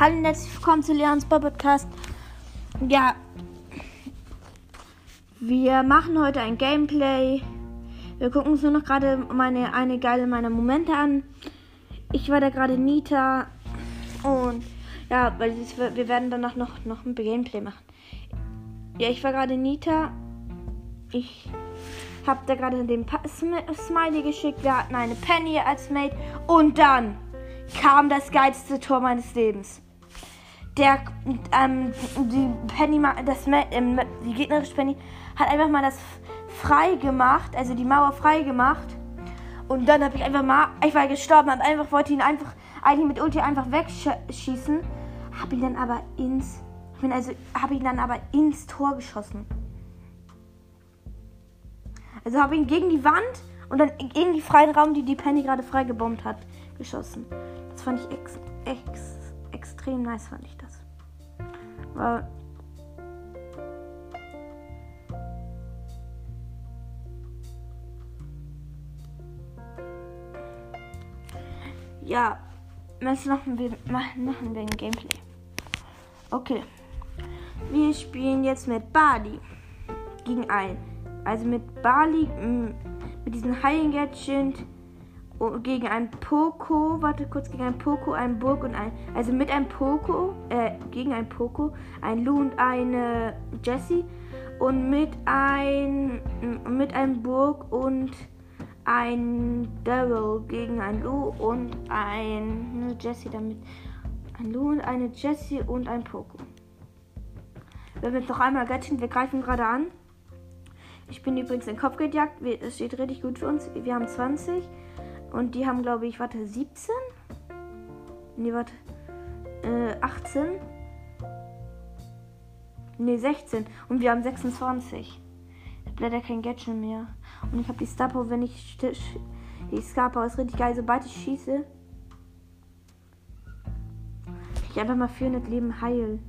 Hallo und herzlich willkommen zu Leons Podcast. Ja, wir machen heute ein Gameplay. Wir gucken uns nur noch gerade meine eine geile meiner Momente an. Ich war da gerade Nita und ja, weil es, wir werden danach noch noch ein Gameplay machen. Ja, ich war gerade Nita. Ich habe da gerade den pa Smiley geschickt. Wir hatten eine Penny als Mate und dann kam das geilste Tor meines Lebens. Der, ähm, die Penny, das, ähm, die gegnerische Penny hat einfach mal das frei gemacht, also die Mauer frei gemacht. Und dann habe ich einfach mal, ich war gestorben und einfach wollte ihn einfach eigentlich mit Ulti einfach wegschießen, habe ihn dann aber ins, bin also habe ihn dann aber ins Tor geschossen. Also habe ihn gegen die Wand und dann gegen die freien Raum, die die Penny gerade frei gebombt hat, geschossen. Das fand ich ex, ex, extrem nice, fand ich das. Weil Ja, was machen wir, machen wir ein Gameplay. Okay. Wir spielen jetzt mit Bali gegen ein. Also mit Bali, mit diesem High Gadget gegen ein Poco, warte kurz, gegen ein Poco, ein Burg und ein, also mit einem Poco, äh, gegen ein Poco, ein Lou und eine Jessie und mit ein, mit einem Burg und ein Daryl gegen ein Lou und ein Jessie damit. Ein Lou und eine Jessie und ein Poco. Wir haben jetzt noch einmal Gatchen, wir greifen gerade an. Ich bin übrigens in Kopf gejagt, es steht richtig gut für uns. Wir haben 20. Und die haben, glaube ich, warte, 17? Nee, warte. Äh, 18? Nee, 16. Und wir haben 26. Ich habe leider kein Gadget mehr. Und ich habe die Star Power, wenn ich. Die Power ist richtig geil. Sobald ich schieße. Ich einfach mal 400 Leben heil.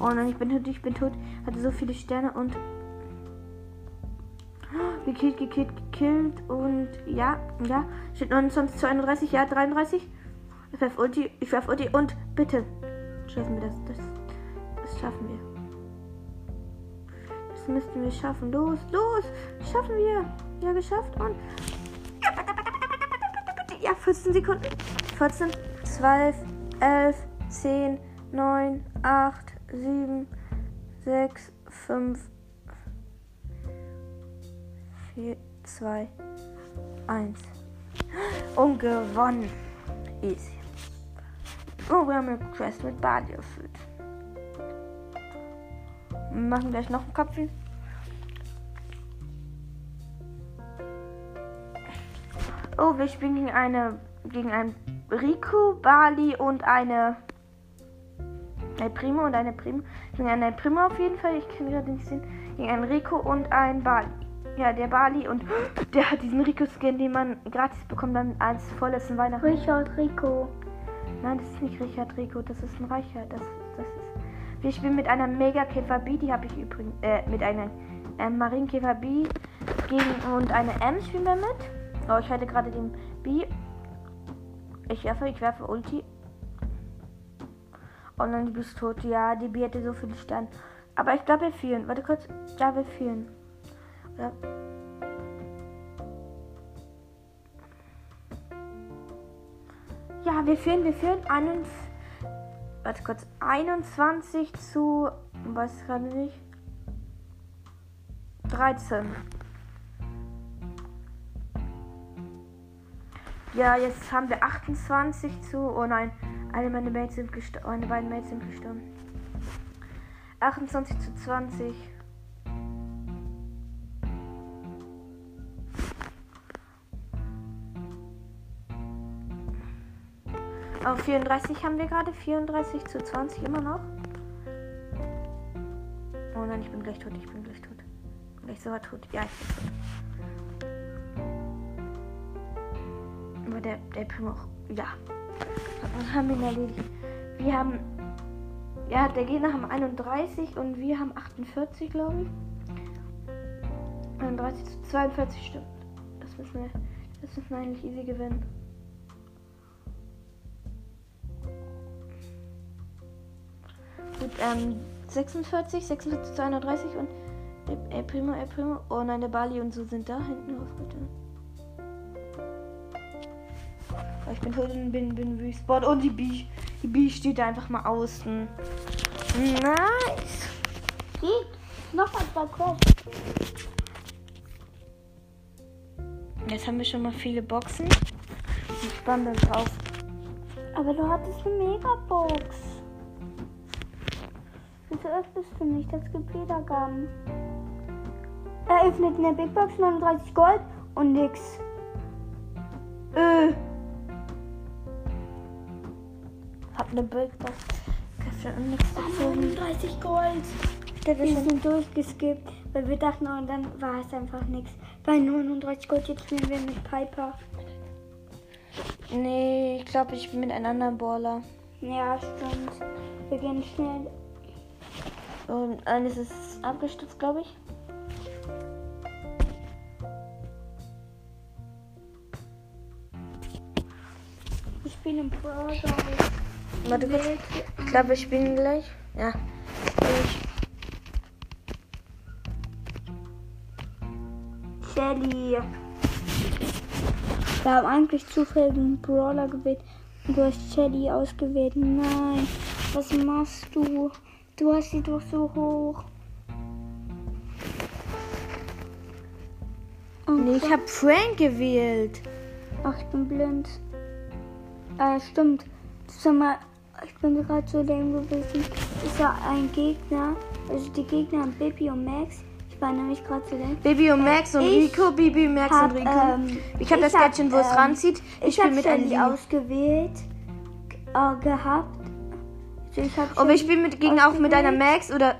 Oh nein, ich bin tot, ich bin tot. Hatte so viele Sterne und. Gekillt, gekillt, gekillt. Und ja, ja. Steht 29 zu 31, ja, 33. Ich werf Ulti, ich werf Ulti und bitte. Schaffen wir das. Das, das schaffen wir. Das müssten wir schaffen. Los, los. Schaffen wir. Ja, geschafft. Und. Ja, 14 Sekunden. 14, 12, 11, 10, 9, 8, 7, 6, 5, 4, 2, 1. Und gewonnen. Easy. Oh, wir haben eine Quest mit Badi erfüllt. Wir machen gleich noch einen Kopf. Oh, wir spielen gegen eine gegen ein Rico, Bali und eine ein Primo und eine Primo. Gegen einen Primo auf jeden Fall. Ich kann gerade nicht sehen. Gegen einen Rico und ein Bali. Ja, der Bali und der hat diesen Rico-Skin, den man gratis bekommt dann als vorletzten Weihnachten. Richard Rico. Nein, das ist nicht Richard Rico, das ist ein Reicher. Das, das ist. Wir spielen mit einer Mega Käfer B, die habe ich übrigens, äh, mit einer äh, Marienkäfer B gegen und eine M spielen wir mit. Oh, ich halte gerade den B. Ich werfe, ich werfe Ulti. Dann bist du tot. Ja, die B hätte so viele Sterne. Aber ich glaube, wir führen. Warte kurz. Ja, wir führen. Oder ja, wir führen, wir führen. 21, warte kurz. 21 zu. Weiß gerade nicht. 13. Ja, jetzt haben wir 28 zu. Oh nein. Alle meine Mates sind gestorben. Meine beiden Mates sind gestorben. 28 zu 20. Auf 34 haben wir gerade. 34 zu 20 immer noch. Oh nein, ich bin gleich tot. Ich bin gleich tot. Gleich sogar tot. Ja, ich bin tot. Aber der, der Primo. Ja. Haben ihn erledigt. Wir haben. Ja, der Gegner haben 31 und wir haben 48, glaube ich. 39 zu 42 stimmt. Das müssen wir, das müssen wir eigentlich easy gewinnen. Gut, ähm, 46, 46 zu 31 und der El Primo, El Primo. Oh nein, der Bali und so sind da hinten aufgetan. Ich bin tot bin, bin respawned. Und die B, die B steht einfach mal außen. Nice. Geht. Noch ein Quest. Jetzt haben wir schon mal viele Boxen. Ich spann das auf. Aber du hattest eine Megabox. Wieso öffnest du nicht? Das gibt Wiedergaben. Er öffnet eine Big Box, 39 Gold und nix. Äh. Eine Big Box. Gezogen. 39 Gold. Der Wir sind durchgeskippt, weil wir dachten, oh, und dann war es einfach nichts. Bei 39 Gold, jetzt spielen wir mit Piper. Nee, ich glaube, ich bin mit einem anderen Baller. Ja, stimmt. Wir gehen schnell. Und eines ist abgestürzt, glaube ich. Wir spielen Brother. Warte kurz. Ich glaube, wir spielen gleich. Ja. Ich. Shelly. Wir haben eigentlich zufällig einen Brawler gewählt. Und du hast Shelly ausgewählt. Nein. Was machst du? Du hast sie doch so hoch. Oh, Nee, ich habe Frank gewählt. Ach, ich bin blind. Ah, stimmt. Sag mal, ich bin gerade so lame gewesen. Ist ja ein Gegner. Also die Gegner haben Baby und Max. Ich war nämlich gerade so lame. Baby und Max und Ich Rico. Baby, Max hab, und Rico. ähm, ich habe das hab, Gadget, wo es ähm, ranzieht. Ich, Ich spiele mit einem ausgewählt äh, gehabt. Also ich hab Und wir spielen mit, gegen auch mit einer ausgewählt. Max oder.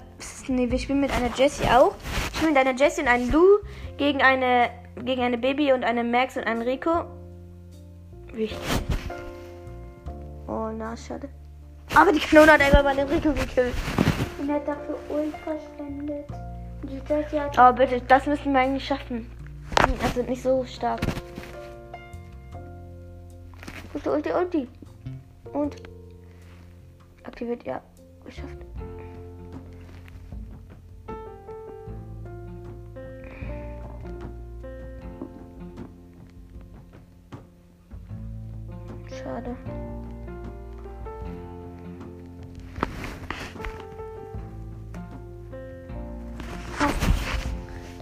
Nee, wir spielen mit einer Jessie auch. Ich spiele mit einer Jessie und einem Lou gegen eine, gegen eine Baby und eine Max und einen Rico. Wichtig. Oh, na, schade. Aber die Kanone hat einfach den Rico gekillt. Und er hat dafür Ult verschwendet. Und die Jessie hat Aber bitte, das müssen wir eigentlich schaffen. Wir sind nicht so stark. Ulti, Ulti, Ulti. Und. Aktiviert, ja. Geschafft.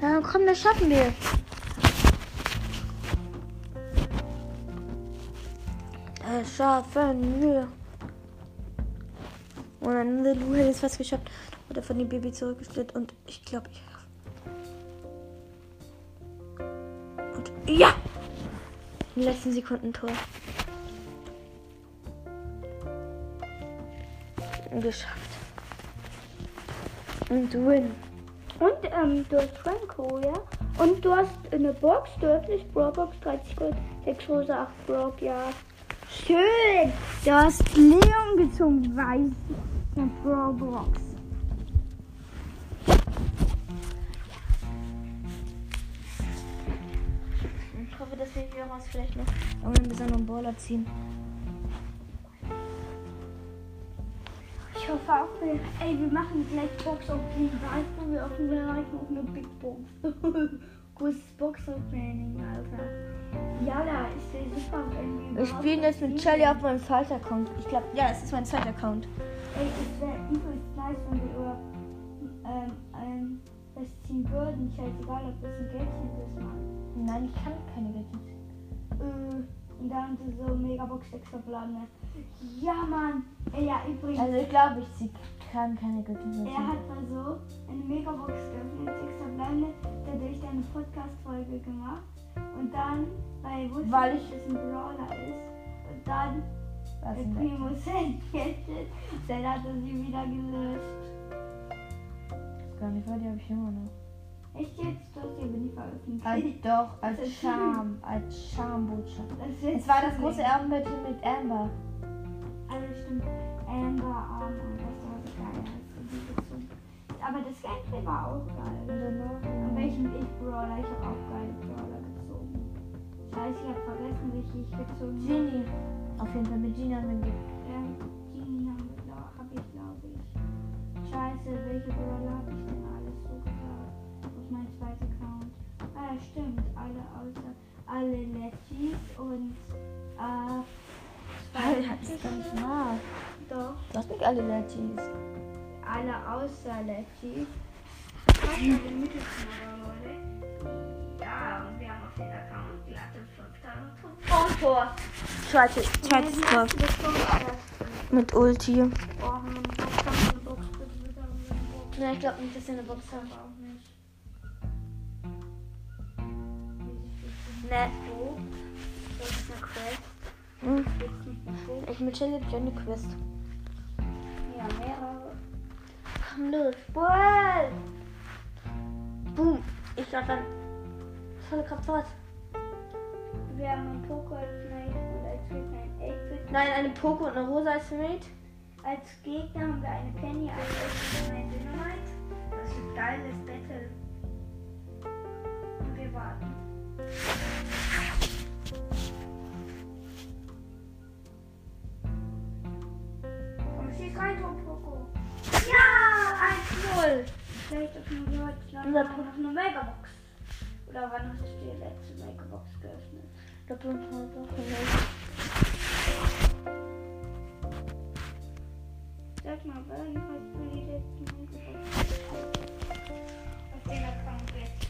Dann komm, das schaffen wir. Das schaffen wir. Und dann Lu hätte es fast geschafft. Oder von dem Baby zurückgestellt. Und ich glaube, ich. Und ja! Im letzten Sekunden Tor. Geschafft. Und win. Und ähm, du hast Franco, ja? Und du hast eine Box, du öffnest Brawlbox 30 Gold, 6 Rose, 8 Brock, ja. Schön! Du hast Leon gezogen, weiß. Eine Brawlbox. Ich hoffe, dass wir hieraus vielleicht noch irgendeinen besonderen Baller ziehen. Ich hoffe auch, wir, ey, wir machen gleich Box Opening, weißt du, wir öffnen gleich noch eine Big Box. Großes Box Opening, Alter. Ja, da ist der super irgendwie. Wir spielen jetzt mit Shelly auf meinem Falter-Account. Ich glaube, ja, es ist mein zweiter Account. Ey, es wäre übelst nice, wenn wir über ähm, ähm, das ziehen würden. Scheißegal, ob das ein Geldchen ist, Mann. Nein, ich kann keine Gadgets. Äh, und dann so Megabox extra verbleibende. Ja, Mann. Ja, übrigens. Also ich glaube, ich sie kann keine Gadgets. er hat mal so eine Megabox geöffnet, extra verbleibende, dadurch eine Podcast-Folge gemacht. Und dann, weil er wusste, Weil dass es ein Brawler ist. Und dann Was der denn? Primo Gadget, dann hat er sie wieder gelöscht. Gar nicht, weil die habe ich immer noch. Echt jetzt? Du hast sie aber nie veröffentlicht. Als, doch, Das als Charme, als Charmbotschaft. Das ist Es war das große Erbenbattle mit Amber. Stimmt. Amber Arm und das war so geil. Die. Aber das Gameplay war auch geil. Und welchen ich Brawler? Ich habe auch geile Brawler gezogen. Scheiße, ich habe vergessen, welche ich gezogen habe. Genie. Auf jeden Fall mit haben wir ge- Ja, Genie habe hab ich, glaube ich. Scheiße, welche Brawler habe ich denn alles so gesagt? Auf meinem zweiten Account. Ah, ja, stimmt. Alle außer alle Legis und das ist ganz nah. Doch, Du hast nicht alle Legis. alle außer Legis. In den Mittelzimmer, Leute? Ja, und wir haben auf den Account glatte 5000 Und Tor. Zweite, zweites Tor. Mit Ulti. Oh, haben wir eine Box, haben wir eine Box, bitte, bitte, haben wir eine Box. Ne, ich glaube nicht, dass wir eine Box haben. auch nicht. Ne. So. Das ist eine Quest. Hm. Eine? Ich mit Shelly hab ich auch eine Quest. Ja, mehrere. Komm los. Boah. Boom. Ich glaub dann. Volle Kraft fort. Wir haben einen Poco als Mate und als Gegner ein 8-Bit. Nein, eine Poco und eine Rosa als Mate. Als Gegner haben wir eine Penny, eine 8-Bit und ein Dynamite. Das ist ein geiles Battle. Vielleicht auf nur Deutschland noch eine Megabox. Oder wann hast du die letzte Megabox geöffnet? Doppel und Rosa. Sag mal, wann hast du die letzte Megabox Auf den Account jetzt.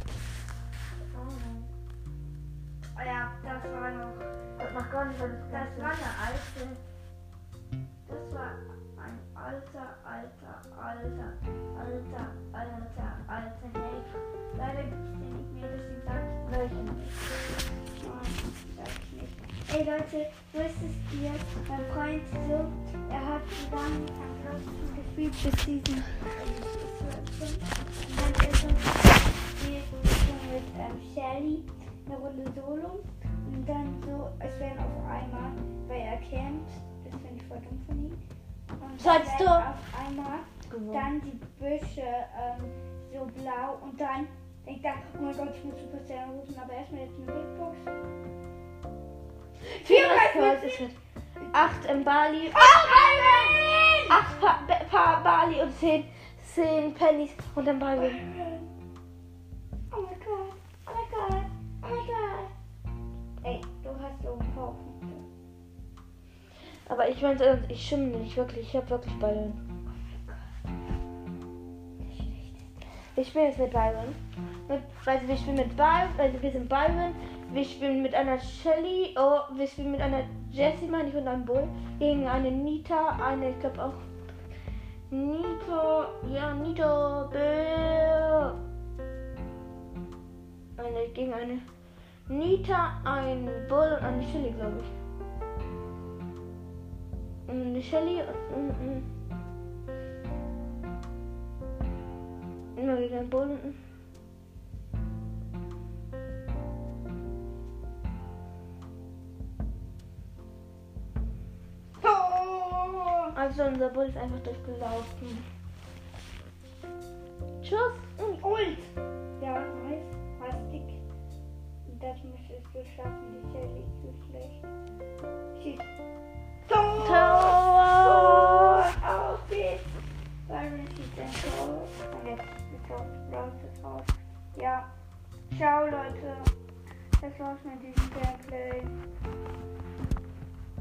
Oh ja, das war noch. Das macht gar nicht, das Das war eine alte. Das war alter, alter, alter, alter, alter, alter Hack. Leider gibt es den nicht mehr, deswegen sag ich Welchen? Nein, sag ich nicht. Ey Leute, wusstet ihr, mein Freund so, er hat so lange am Klassen gespielt bis diesen und dann ist gespielt mit ähm, Shelly eine Runde Solo und dann so, als wären auf einmal, weil er campt, das finde ich voll dumm von ihm. Und werden du- auf einmal Gewonnen. dann die Büsche ähm, so blau und dann denkt er, oh mein Gott, ich muss Supercell anrufen, aber erstmal jetzt eine Big Box. 34 mit 8 im Bali. Oh mein 8 pa Ba- pa Bali und 10, 10 Pennies und dann Bali. Oh mein Gott, oh mein Gott, oh mein Gott. Ey, du hast so ein paar Punkte. Aber ich meinte, ich schimmel nicht wirklich. Ich habe wirklich Byron. Wir spielen jetzt mit Byron. Mit, also wir spielen mit Byron, also wir sind Byron. Wir spielen mit einer Shelly, oh, wir spielen mit einer Jessie, meine ich, und einem Bull. Gegen eine Nita, eine, ich glaube auch. Nito, ja, Nito, Bill. Eine, gegen eine Nita, ein Bull und eine Shelly, glaube ich. Und eine Shelly und. und, und immer wieder und. ein- Oh! Also unser Bull ist einfach durchgelaufen. Tschüss. Und Ult! Ja, nice. Hastig. Das müsstest du schaffen, die Shelly ist zu schlecht. Schieß. Tor! Tor! Auf geht's! Byron schießt ein Tor. Und jetzt ist raus, raus, ist raus. Ja. Ciao, Leute. Das war's mit diesem Gameplay.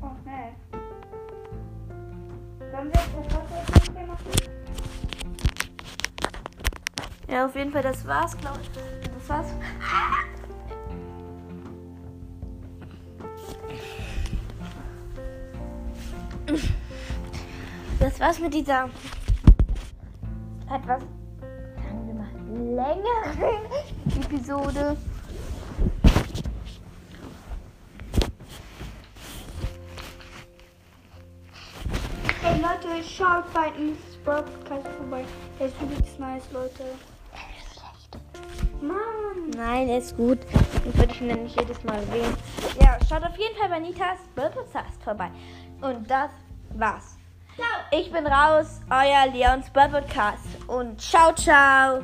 Oh, ne. Sollen wir jetzt das Wasser machen? Ja, auf jeden Fall, das war's, glaube ich. Das war's. Das war's mit dieser etwas, sagen wir mal, längeren Episode. Hey Leute, schaut bei East Podcast vorbei. Der ist übelst nice, Leute. Mann. Nein, ist gut. Ich würde ihn nicht jedes Mal erwähnen. Ja, schaut auf jeden Fall bei Nitas Podcast vorbei. Und das war's. Ich bin raus, euer Leons Podcast. Und ciao, ciao.